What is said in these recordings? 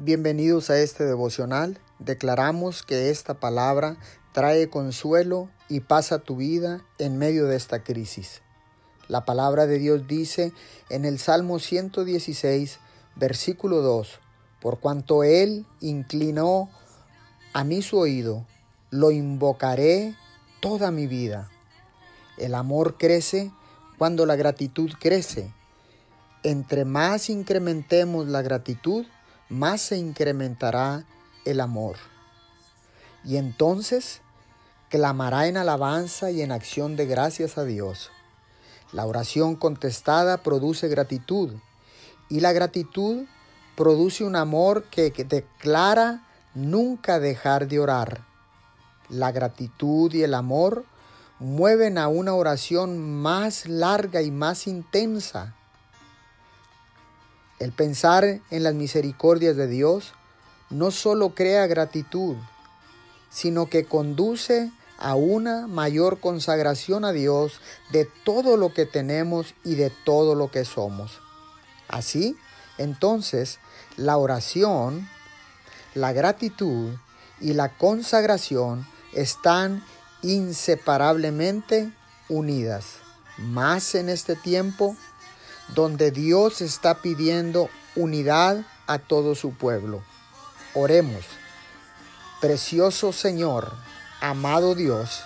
Bienvenidos a este devocional. Declaramos que esta palabra trae consuelo y pasa tu vida en medio de esta crisis. La palabra de Dios dice en el Salmo 116, versículo 2, por cuanto Él inclinó a mí su oído, lo invocaré toda mi vida. El amor crece cuando la gratitud crece. Entre más incrementemos la gratitud, más se incrementará el amor. Y entonces clamará en alabanza y en acción de gracias a Dios. La oración contestada produce gratitud y la gratitud produce un amor que, declara nunca dejar de orar. La gratitud y el amor mueven a una oración más larga y más intensa el pensar en las misericordias de Dios no solo crea gratitud, sino que conduce a una mayor consagración a Dios de todo lo que tenemos y de todo lo que somos. Así, entonces, la oración, la gratitud y la consagración están inseparablemente unidas. Más en este tiempo donde Dios está pidiendo unidad a todo su pueblo. Oremos. Precioso Señor, amado Dios,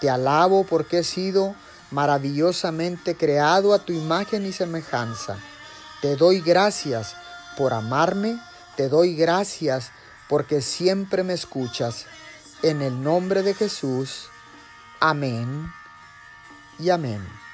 te alabo porque he sido maravillosamente creado a tu imagen y semejanza. Te doy gracias por amarme, te doy gracias porque siempre me escuchas. En el nombre de Jesús. Amén y amén.